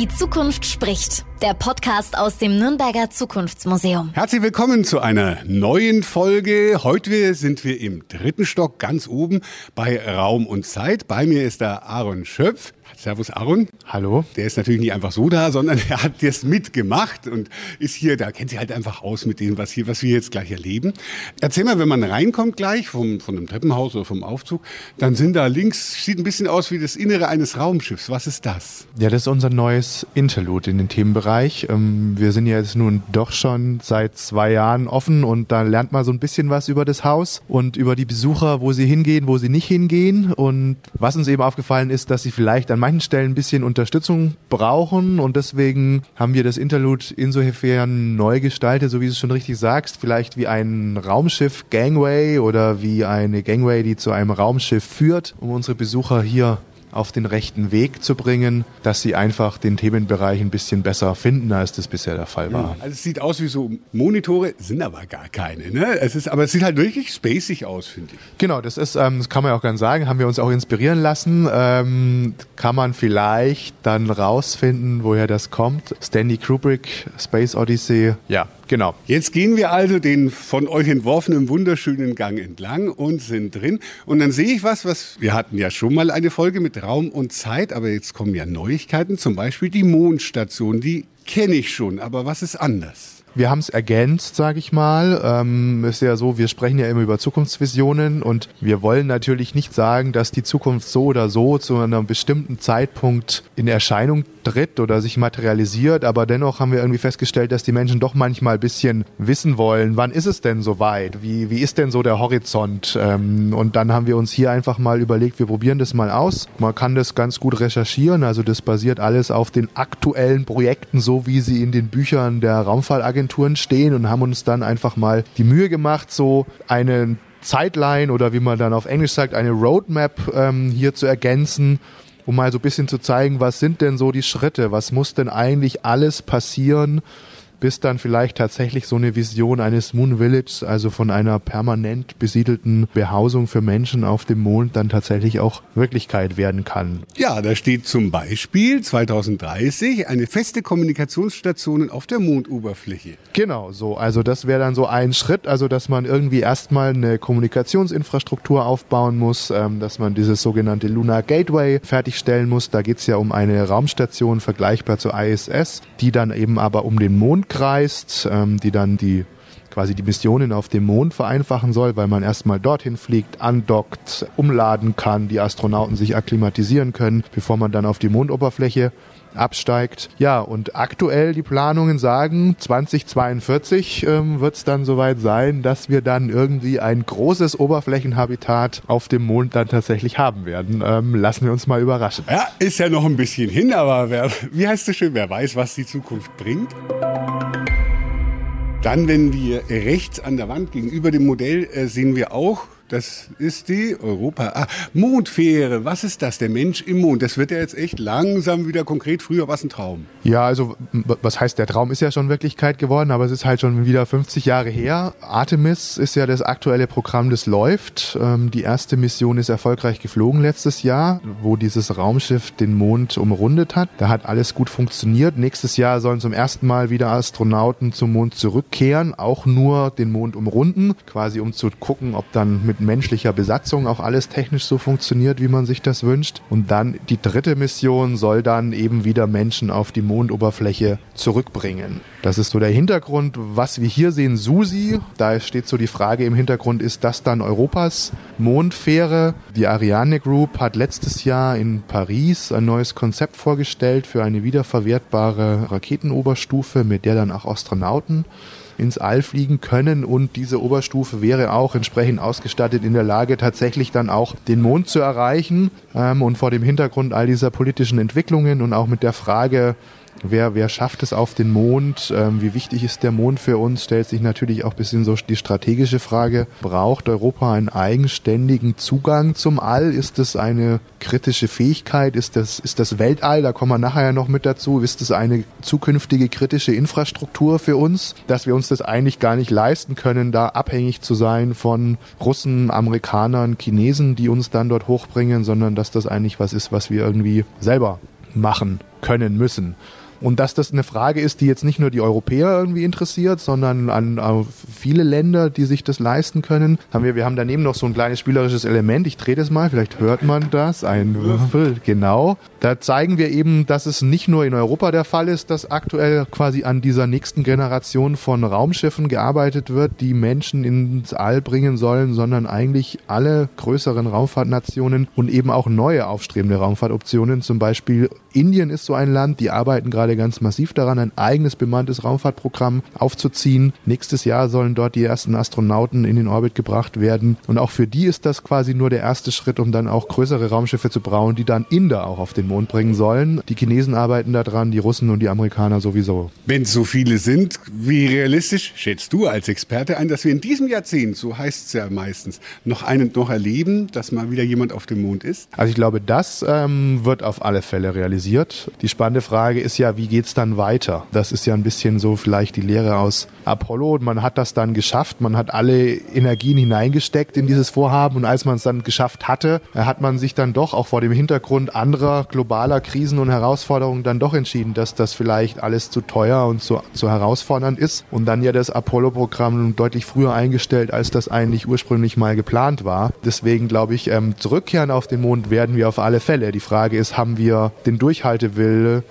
Die Zukunft spricht. Der Podcast aus dem Nürnberger Zukunftsmuseum. Herzlich willkommen zu einer neuen Folge. Heute sind wir im dritten Stock ganz oben bei Raum und Zeit. Bei mir ist der Aaron Schöpf. Servus Aaron. Hallo. Der ist natürlich nicht einfach so da, sondern er hat das mitgemacht und ist hier, da kennt sich halt einfach aus mit dem, was hier, was wir jetzt gleich erleben. Erzähl mal, wenn man reinkommt gleich vom, von einem Treppenhaus oder vom Aufzug, dann sind da links, sieht ein bisschen aus wie das Innere eines Raumschiffs. Was ist das? Ja, das ist unser neues Interlude in den Themenbereich. Ähm, wir sind ja jetzt nun doch schon seit zwei Jahren offen und da lernt man so ein bisschen was über das Haus und über die Besucher, wo sie hingehen, wo sie nicht hingehen. Und was uns eben aufgefallen ist, dass sie vielleicht an manchen manchen Stellen ein bisschen Unterstützung brauchen und deswegen haben wir das Interlude insofern neu gestaltet, so wie du es schon richtig sagst, vielleicht wie ein Raumschiff Gangway oder wie eine Gangway, die zu einem Raumschiff führt, um unsere Besucher hier auf den rechten Weg zu bringen, dass sie einfach den Themenbereich ein bisschen besser finden, als das bisher der Fall war. Also es sieht aus wie so Monitore, sind aber gar keine. Ne? Es ist, aber es sieht halt wirklich spacig aus, finde ich. Genau, das ist, ähm, das kann man ja auch ganz sagen, haben wir uns auch inspirieren lassen. Ähm, kann man vielleicht dann rausfinden, woher das kommt. Stanley Kubrick, Space Odyssey, ja, Genau. Jetzt gehen wir also den von euch entworfenen wunderschönen Gang entlang und sind drin. Und dann sehe ich was, was wir hatten ja schon mal eine Folge mit Raum und Zeit, aber jetzt kommen ja Neuigkeiten, zum Beispiel die Mondstation. Die kenne ich schon, aber was ist anders? Wir haben es ergänzt, sage ich mal. Ähm, ist ja so, wir sprechen ja immer über Zukunftsvisionen und wir wollen natürlich nicht sagen, dass die Zukunft so oder so zu einem bestimmten Zeitpunkt in Erscheinung tritt oder sich materialisiert, aber dennoch haben wir irgendwie festgestellt, dass die Menschen doch manchmal ein bisschen wissen wollen, wann ist es denn soweit? Wie, wie ist denn so der Horizont? Ähm, und dann haben wir uns hier einfach mal überlegt, wir probieren das mal aus. Man kann das ganz gut recherchieren, also das basiert alles auf den aktuellen Projekten, so wie sie in den Büchern der Raumfallagentur Agenturen stehen und haben uns dann einfach mal die Mühe gemacht, so eine Zeitline oder wie man dann auf Englisch sagt, eine Roadmap ähm, hier zu ergänzen, um mal so ein bisschen zu zeigen, was sind denn so die Schritte, was muss denn eigentlich alles passieren, bis dann vielleicht tatsächlich so eine Vision eines Moon Village, also von einer permanent besiedelten Behausung für Menschen auf dem Mond, dann tatsächlich auch Wirklichkeit werden kann. Ja, da steht zum Beispiel 2030 eine feste Kommunikationsstation auf der Mondoberfläche. Genau, so. Also das wäre dann so ein Schritt, also dass man irgendwie erstmal eine Kommunikationsinfrastruktur aufbauen muss, ähm, dass man dieses sogenannte Lunar Gateway fertigstellen muss. Da geht's ja um eine Raumstation vergleichbar zur ISS, die dann eben aber um den Mond kreist, ähm, die dann die quasi die Missionen auf dem Mond vereinfachen soll, weil man erstmal dorthin fliegt, andockt, umladen kann, die Astronauten sich akklimatisieren können, bevor man dann auf die Mondoberfläche absteigt. Ja, und aktuell die Planungen sagen, 2042 ähm, wird es dann soweit sein, dass wir dann irgendwie ein großes Oberflächenhabitat auf dem Mond dann tatsächlich haben werden. Ähm, lassen wir uns mal überraschen. Ja, ist ja noch ein bisschen hin, aber wer, wie heißt es schön, wer weiß, was die Zukunft bringt. Dann, wenn wir rechts an der Wand gegenüber dem Modell äh, sehen wir auch das ist die Europa. Ah, Mondfähre. Was ist das? Der Mensch im Mond. Das wird ja jetzt echt langsam wieder konkret. Früher war es ein Traum. Ja, also was heißt, der Traum ist ja schon Wirklichkeit geworden, aber es ist halt schon wieder 50 Jahre her. Artemis ist ja das aktuelle Programm, das läuft. Ähm, die erste Mission ist erfolgreich geflogen letztes Jahr, wo dieses Raumschiff den Mond umrundet hat. Da hat alles gut funktioniert. Nächstes Jahr sollen zum ersten Mal wieder Astronauten zum Mond zurückkehren, auch nur den Mond umrunden, quasi um zu gucken, ob dann mit menschlicher Besatzung auch alles technisch so funktioniert, wie man sich das wünscht. Und dann die dritte Mission soll dann eben wieder Menschen auf die Mondoberfläche zurückbringen. Das ist so der Hintergrund. Was wir hier sehen, Susi, da steht so die Frage im Hintergrund, ist das dann Europas Mondfähre? Die Ariane Group hat letztes Jahr in Paris ein neues Konzept vorgestellt für eine wiederverwertbare Raketenoberstufe, mit der dann auch Astronauten ins All fliegen können und diese Oberstufe wäre auch entsprechend ausgestattet in der Lage, tatsächlich dann auch den Mond zu erreichen. Ähm, und vor dem Hintergrund all dieser politischen Entwicklungen und auch mit der Frage, Wer, wer schafft es auf den Mond? Ähm, wie wichtig ist der Mond für uns? Stellt sich natürlich auch bisschen so die strategische Frage. Braucht Europa einen eigenständigen Zugang zum All? Ist das eine kritische Fähigkeit? Ist das, ist das Weltall? Da kommen wir nachher ja noch mit dazu. Ist das eine zukünftige kritische Infrastruktur für uns? Dass wir uns das eigentlich gar nicht leisten können, da abhängig zu sein von Russen, Amerikanern, Chinesen, die uns dann dort hochbringen, sondern dass das eigentlich was ist, was wir irgendwie selber machen können müssen. Und dass das eine Frage ist, die jetzt nicht nur die Europäer irgendwie interessiert, sondern an, an viele Länder, die sich das leisten können. Haben wir, wir haben daneben noch so ein kleines spielerisches Element. Ich drehe das mal, vielleicht hört man das. Ein Würfel, genau. Da zeigen wir eben, dass es nicht nur in Europa der Fall ist, dass aktuell quasi an dieser nächsten Generation von Raumschiffen gearbeitet wird, die Menschen ins All bringen sollen, sondern eigentlich alle größeren Raumfahrtnationen und eben auch neue aufstrebende Raumfahrtoptionen. Zum Beispiel Indien ist so ein Land, die arbeiten gerade ganz massiv daran, ein eigenes bemanntes Raumfahrtprogramm aufzuziehen. Nächstes Jahr sollen dort die ersten Astronauten in den Orbit gebracht werden. Und auch für die ist das quasi nur der erste Schritt, um dann auch größere Raumschiffe zu bauen, die dann Inder auch auf den Mond bringen sollen. Die Chinesen arbeiten daran, die Russen und die Amerikaner sowieso. Wenn es so viele sind, wie realistisch schätzt du als Experte ein, dass wir in diesem Jahrzehnt, so heißt es ja meistens, noch einen noch erleben, dass mal wieder jemand auf dem Mond ist? Also ich glaube, das ähm, wird auf alle Fälle realisiert. Die spannende Frage ist ja, wie geht es dann weiter? Das ist ja ein bisschen so vielleicht die Lehre aus Apollo. Man hat das dann geschafft, man hat alle Energien hineingesteckt in dieses Vorhaben und als man es dann geschafft hatte, hat man sich dann doch auch vor dem Hintergrund anderer globaler Krisen und Herausforderungen dann doch entschieden, dass das vielleicht alles zu teuer und zu, zu herausfordernd ist und dann ja das Apollo-Programm deutlich früher eingestellt, als das eigentlich ursprünglich mal geplant war. Deswegen glaube ich, ähm, zurückkehren auf den Mond werden wir auf alle Fälle. Die Frage ist, haben wir den Durchhaltewille,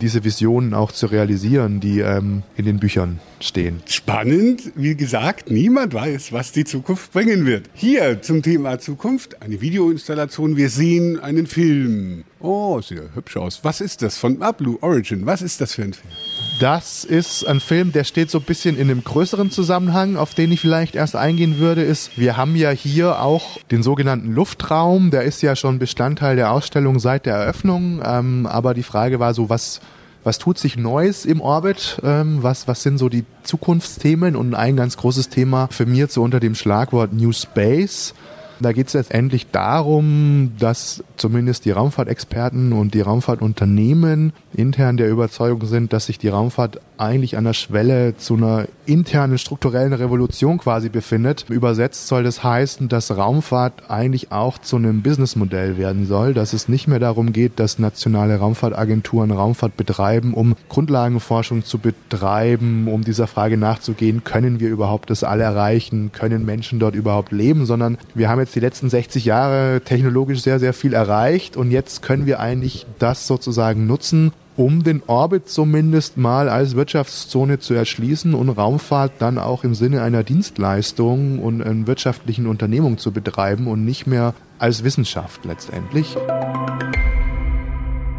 diese Visionen auch zu realisieren, die ähm, in den Büchern stehen. Spannend, wie gesagt, niemand weiß, was die Zukunft bringen wird. Hier zum Thema Zukunft eine Videoinstallation. Wir sehen einen Film. Oh, ja hübsch aus. Was ist das von ah, Blue Origin? Was ist das für ein Film? Das ist ein Film, der steht so ein bisschen in einem größeren Zusammenhang, auf den ich vielleicht erst eingehen würde, ist, wir haben ja hier auch den sogenannten Luftraum, der ist ja schon Bestandteil der Ausstellung seit der Eröffnung, ähm, aber die Frage war so, was, was tut sich Neues im Orbit? Ähm, was, was sind so die Zukunftsthemen? Und ein ganz großes Thema für mich so unter dem Schlagwort New Space. Da geht es letztendlich darum, dass zumindest die Raumfahrtexperten und die Raumfahrtunternehmen intern der Überzeugung sind, dass sich die Raumfahrt eigentlich an der Schwelle zu einer internen strukturellen Revolution quasi befindet. Übersetzt soll das heißen, dass Raumfahrt eigentlich auch zu einem Businessmodell werden soll, dass es nicht mehr darum geht, dass nationale Raumfahrtagenturen Raumfahrt betreiben, um Grundlagenforschung zu betreiben, um dieser Frage nachzugehen, können wir überhaupt das All erreichen, können Menschen dort überhaupt leben, sondern wir haben jetzt die letzten 60 Jahre technologisch sehr, sehr viel erreicht und jetzt können wir eigentlich das sozusagen nutzen, um den Orbit zumindest mal als Wirtschaftszone zu erschließen und Raumfahrt dann auch im Sinne einer Dienstleistung und einer wirtschaftlichen Unternehmung zu betreiben und nicht mehr als Wissenschaft letztendlich.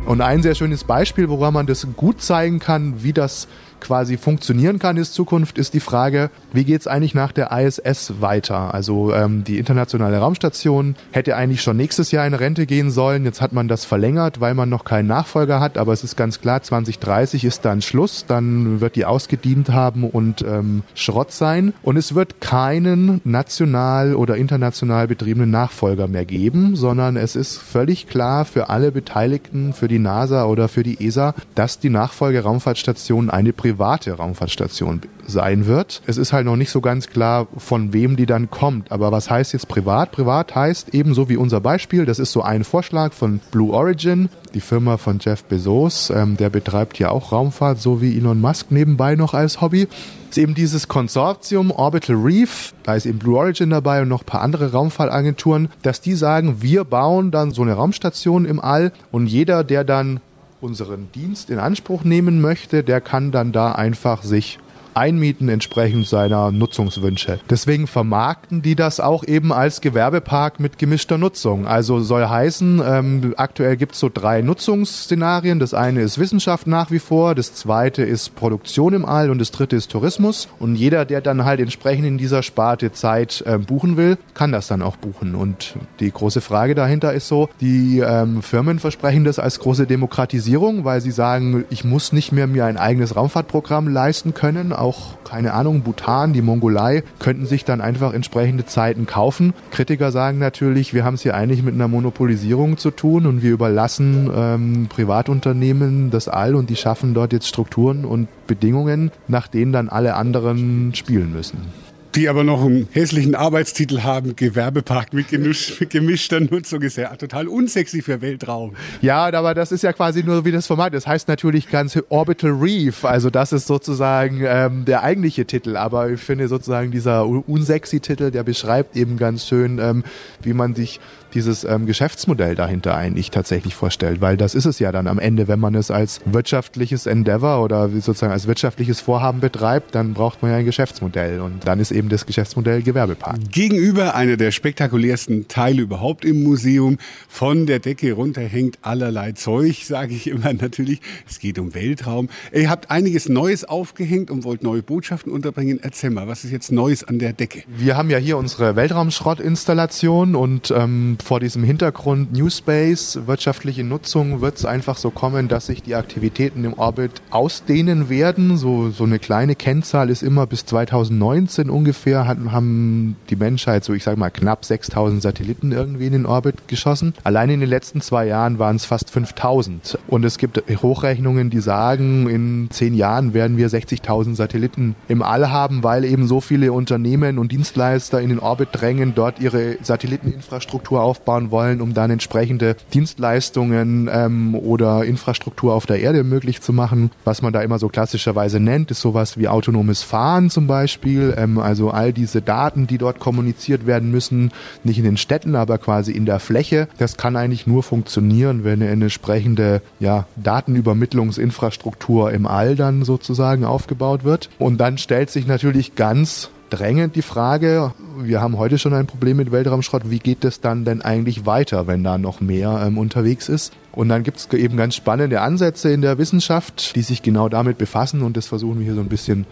Und ein sehr schönes Beispiel, woran man das gut zeigen kann, wie das quasi funktionieren kann in Zukunft, ist die Frage, wie geht es eigentlich nach der ISS weiter? Also ähm, die internationale Raumstation hätte eigentlich schon nächstes Jahr in Rente gehen sollen. Jetzt hat man das verlängert, weil man noch keinen Nachfolger hat. Aber es ist ganz klar, 2030 ist dann Schluss. Dann wird die ausgedient haben und ähm, Schrott sein. Und es wird keinen national oder international betriebenen Nachfolger mehr geben, sondern es ist völlig klar für alle Beteiligten, für die NASA oder für die ESA, dass die Nachfolgeraumfahrtstation eine Priorität private Raumfahrtstation sein wird. Es ist halt noch nicht so ganz klar, von wem die dann kommt. Aber was heißt jetzt privat? Privat heißt ebenso wie unser Beispiel, das ist so ein Vorschlag von Blue Origin, die Firma von Jeff Bezos, ähm, der betreibt ja auch Raumfahrt, so wie Elon Musk nebenbei noch als Hobby. ist eben dieses Konsortium Orbital Reef, da ist eben Blue Origin dabei und noch ein paar andere Raumfahrtagenturen, dass die sagen, wir bauen dann so eine Raumstation im All und jeder, der dann unseren Dienst in Anspruch nehmen möchte, der kann dann da einfach sich einmieten entsprechend seiner Nutzungswünsche. Deswegen vermarkten die das auch eben als Gewerbepark mit gemischter Nutzung. Also soll heißen, ähm, aktuell gibt es so drei Nutzungsszenarien. Das eine ist Wissenschaft nach wie vor, das zweite ist Produktion im All und das dritte ist Tourismus. Und jeder, der dann halt entsprechend in dieser Sparte Zeit äh, buchen will, kann das dann auch buchen. Und die große Frage dahinter ist so, die ähm, Firmen versprechen das als große Demokratisierung, weil sie sagen, ich muss nicht mehr mir ein eigenes Raumfahrtprogramm leisten können, auch, keine Ahnung, Bhutan, die Mongolei, könnten sich dann einfach entsprechende Zeiten kaufen. Kritiker sagen natürlich, wir haben es hier eigentlich mit einer Monopolisierung zu tun und wir überlassen ähm, Privatunternehmen das All und die schaffen dort jetzt Strukturen und Bedingungen, nach denen dann alle anderen spielen müssen. Die aber noch einen hässlichen Arbeitstitel haben, Gewerbepark mit, mit gemischter Nutzung, ist ja total unsexy für Weltraum. Ja, aber das ist ja quasi nur wie das Format. Das heißt natürlich ganz Orbital Reef, also das ist sozusagen ähm, der eigentliche Titel, aber ich finde sozusagen dieser unsexy Titel, der beschreibt eben ganz schön, ähm, wie man sich dieses ähm, Geschäftsmodell dahinter eigentlich tatsächlich vorstellt, weil das ist es ja dann am Ende, wenn man es als wirtschaftliches Endeavor oder sozusagen als wirtschaftliches Vorhaben betreibt, dann braucht man ja ein Geschäftsmodell und dann ist eben das Geschäftsmodell Gewerbepark. Gegenüber einer der spektakulärsten Teile überhaupt im Museum, von der Decke runter hängt allerlei Zeug, sage ich immer natürlich. Es geht um Weltraum. Ihr habt einiges Neues aufgehängt und wollt neue Botschaften unterbringen. Erzähl mal, was ist jetzt Neues an der Decke? Wir haben ja hier unsere Weltraumschrottinstallation und ähm, vor diesem Hintergrund New Space, wirtschaftliche Nutzung, wird es einfach so kommen, dass sich die Aktivitäten im Orbit ausdehnen werden. So, so eine kleine Kennzahl ist immer bis 2019 ungefähr hat, haben die Menschheit so, ich sage mal, knapp 6000 Satelliten irgendwie in den Orbit geschossen. Allein in den letzten zwei Jahren waren es fast 5000. Und es gibt Hochrechnungen, die sagen, in zehn Jahren werden wir 60.000 Satelliten im All haben, weil eben so viele Unternehmen und Dienstleister in den Orbit drängen, dort ihre Satelliteninfrastruktur aufbauen wollen, um dann entsprechende Dienstleistungen ähm, oder Infrastruktur auf der Erde möglich zu machen. Was man da immer so klassischerweise nennt, ist sowas wie autonomes Fahren zum Beispiel. Ähm, also all diese Daten, die dort kommuniziert werden müssen, nicht in den Städten, aber quasi in der Fläche. Das kann eigentlich nur funktionieren, wenn eine entsprechende ja, Datenübermittlungsinfrastruktur im All dann sozusagen aufgebaut wird. Und dann stellt sich natürlich ganz drängend die Frage, wir haben heute schon ein Problem mit Weltraumschrott, wie geht es dann denn eigentlich weiter, wenn da noch mehr ähm, unterwegs ist? Und dann gibt es eben ganz spannende Ansätze in der Wissenschaft, die sich genau damit befassen und das versuchen wir hier so ein bisschen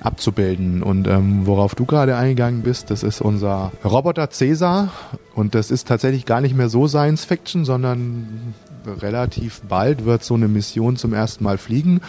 abzubilden. Und ähm, worauf du gerade eingegangen bist, das ist unser Roboter Caesar und das ist tatsächlich gar nicht mehr so Science Fiction, sondern relativ bald wird so eine Mission zum ersten Mal fliegen.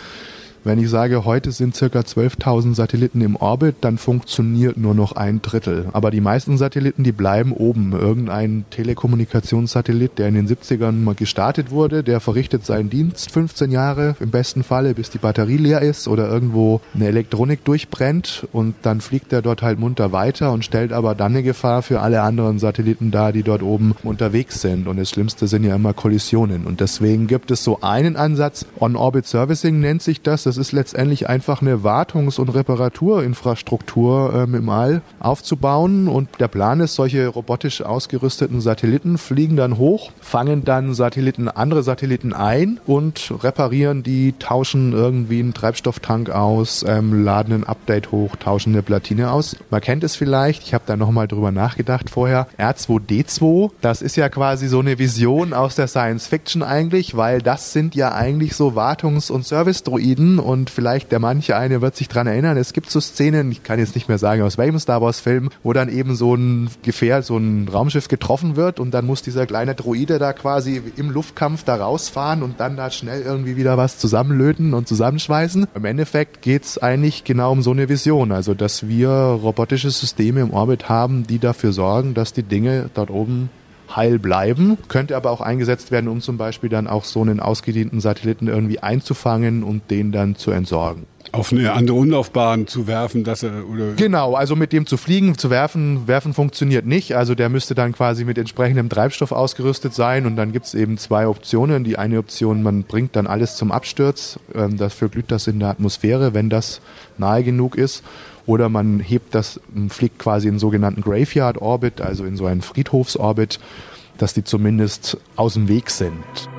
Wenn ich sage, heute sind circa 12.000 Satelliten im Orbit, dann funktioniert nur noch ein Drittel. Aber die meisten Satelliten, die bleiben oben. Irgendein Telekommunikationssatellit, der in den 70ern mal gestartet wurde, der verrichtet seinen Dienst 15 Jahre im besten Falle, bis die Batterie leer ist oder irgendwo eine Elektronik durchbrennt und dann fliegt er dort halt munter weiter und stellt aber dann eine Gefahr für alle anderen Satelliten dar, die dort oben unterwegs sind. Und das Schlimmste sind ja immer Kollisionen. Und deswegen gibt es so einen Ansatz, On-Orbit Servicing nennt sich das das ist letztendlich einfach eine Wartungs- und Reparaturinfrastruktur ähm, im All aufzubauen. Und der Plan ist, solche robotisch ausgerüsteten Satelliten fliegen dann hoch, fangen dann Satelliten, andere Satelliten ein und reparieren die, tauschen irgendwie einen Treibstofftank aus, ähm, laden ein Update hoch, tauschen eine Platine aus. Man kennt es vielleicht, ich habe da nochmal drüber nachgedacht vorher. R2D2, das ist ja quasi so eine Vision aus der Science Fiction eigentlich, weil das sind ja eigentlich so Wartungs- und Service-Droiden und vielleicht der manche eine wird sich dran erinnern, es gibt so Szenen, ich kann jetzt nicht mehr sagen, aus welchem Star Wars Film, wo dann eben so ein Gefährt, so ein Raumschiff getroffen wird und dann muss dieser kleine Droide da quasi im Luftkampf da rausfahren und dann da schnell irgendwie wieder was zusammenlöten und zusammenschweißen. Im Endeffekt geht's eigentlich genau um so eine Vision, also dass wir robotische Systeme im Orbit haben, die dafür sorgen, dass die Dinge dort oben heil bleiben, könnte aber auch eingesetzt werden, um zum Beispiel dann auch so einen ausgedehnten Satelliten irgendwie einzufangen und den dann zu entsorgen auf eine andere Umlaufbahn zu werfen, dass er oder genau, also mit dem zu fliegen, zu werfen, werfen funktioniert nicht. Also der müsste dann quasi mit entsprechendem Treibstoff ausgerüstet sein und dann gibt es eben zwei Optionen. Die eine Option, man bringt dann alles zum Absturz, ähm, dafür glüht das in der Atmosphäre, wenn das nahe genug ist. Oder man hebt das, fliegt quasi in sogenannten Graveyard Orbit, also in so einen Friedhofsorbit, dass die zumindest aus dem Weg sind.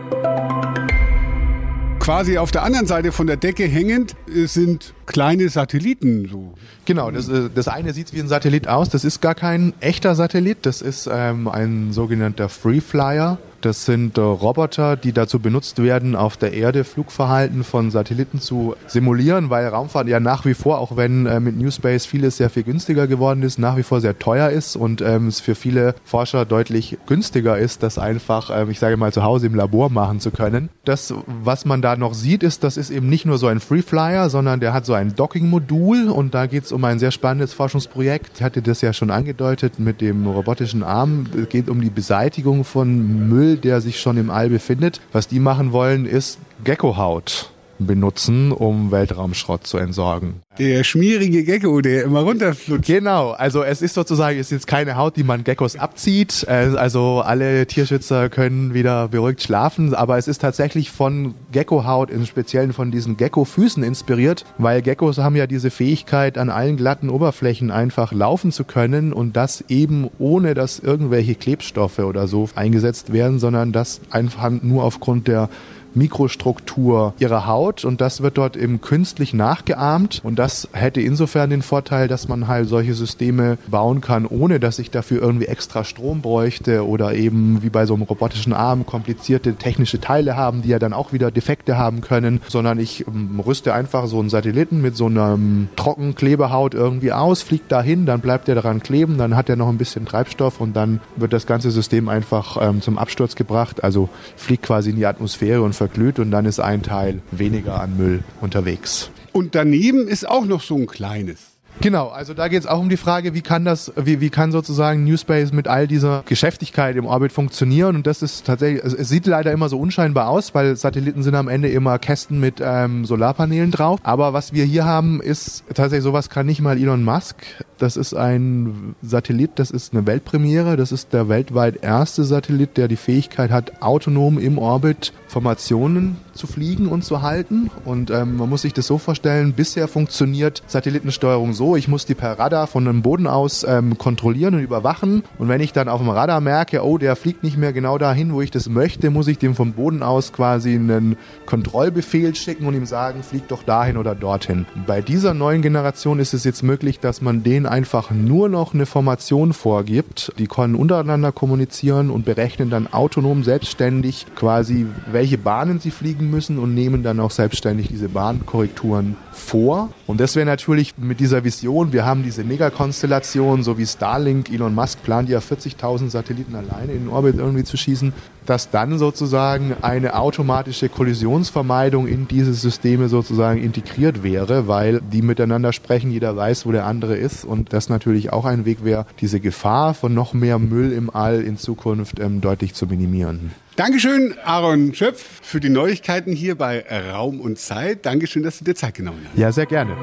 Quasi auf der anderen Seite von der Decke hängend sind kleine Satelliten. So. Genau, das, äh, das eine sieht wie ein Satellit aus, das ist gar kein echter Satellit, das ist ähm, ein sogenannter Free Flyer. Das sind äh, Roboter, die dazu benutzt werden, auf der Erde Flugverhalten von Satelliten zu simulieren, weil Raumfahrt ja nach wie vor, auch wenn äh, mit New Space vieles sehr viel günstiger geworden ist, nach wie vor sehr teuer ist und ähm, es für viele Forscher deutlich günstiger ist, das einfach, ähm, ich sage mal, zu Hause im Labor machen zu können. Das, was man da noch sieht, ist, das ist eben nicht nur so ein Free Flyer, sondern der hat so ein Docking-Modul und da geht es um ein sehr spannendes Forschungsprojekt. Ich hatte das ja schon angedeutet mit dem robotischen Arm. Es geht um die Beseitigung von Müll der sich schon im All befindet. Was die machen wollen, ist Geckohaut benutzen, um Weltraumschrott zu entsorgen. Der schmierige Gecko, der immer runterflutscht. Genau, also es ist sozusagen, es ist jetzt keine Haut, die man Geckos abzieht. Äh, also alle Tierschützer können wieder beruhigt schlafen, aber es ist tatsächlich von Geckohaut, im Speziellen von diesen Gecko-Füßen inspiriert, weil Geckos haben ja diese Fähigkeit, an allen glatten Oberflächen einfach laufen zu können und das eben ohne, dass irgendwelche Klebstoffe oder so eingesetzt werden, sondern das einfach nur aufgrund der Mikrostruktur ihrer Haut und das wird dort eben künstlich nachgeahmt. Und das hätte insofern den Vorteil, dass man halt solche Systeme bauen kann, ohne dass ich dafür irgendwie extra Strom bräuchte oder eben wie bei so einem robotischen Arm komplizierte technische Teile haben, die ja dann auch wieder Defekte haben können, sondern ich ähm, rüste einfach so einen Satelliten mit so einer Trockenklebehaut irgendwie aus, fliegt dahin, dann bleibt er daran kleben, dann hat er noch ein bisschen Treibstoff und dann wird das ganze System einfach ähm, zum Absturz gebracht, also fliegt quasi in die Atmosphäre und verglüht und dann ist ein Teil weniger an Müll unterwegs. Und daneben ist auch noch so ein kleines. Genau, also da geht es auch um die Frage, wie kann das, wie, wie kann sozusagen New Space mit all dieser Geschäftigkeit im Orbit funktionieren? Und das ist tatsächlich, also es sieht leider immer so unscheinbar aus, weil Satelliten sind am Ende immer Kästen mit ähm, Solarpanelen drauf. Aber was wir hier haben, ist tatsächlich sowas kann nicht mal Elon Musk. Das ist ein Satellit, das ist eine Weltpremiere. Das ist der weltweit erste Satellit, der die Fähigkeit hat, autonom im Orbit Formationen zu fliegen und zu halten. Und ähm, man muss sich das so vorstellen, bisher funktioniert Satellitensteuerung so, ich muss die per Radar von dem Boden aus ähm, kontrollieren und überwachen. Und wenn ich dann auf dem Radar merke, oh, der fliegt nicht mehr genau dahin, wo ich das möchte, muss ich dem vom Boden aus quasi einen Kontrollbefehl schicken und ihm sagen, flieg doch dahin oder dorthin. Bei dieser neuen Generation ist es jetzt möglich, dass man denen einfach nur noch eine Formation vorgibt. Die können untereinander kommunizieren und berechnen dann autonom selbstständig quasi, welche Bahnen sie fliegen müssen und nehmen dann auch selbstständig diese Bahnkorrekturen vor. Und das wäre natürlich mit dieser Vision, wir haben diese Megakonstellation, so wie Starlink, Elon Musk plant ja 40.000 Satelliten alleine in den Orbit irgendwie zu schießen, dass dann sozusagen eine automatische Kollisionsvermeidung in diese Systeme sozusagen integriert wäre, weil die miteinander sprechen, jeder weiß, wo der andere ist und das natürlich auch ein Weg wäre, diese Gefahr von noch mehr Müll im All in Zukunft ähm, deutlich zu minimieren. Dankeschön, Aaron Schöpf, für die Neuigkeiten hier bei Raum und Zeit. Dankeschön, dass du dir Zeit genommen hast. Ja, sehr gerne.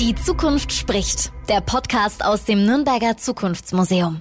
Die Zukunft spricht. Der Podcast aus dem Nürnberger Zukunftsmuseum.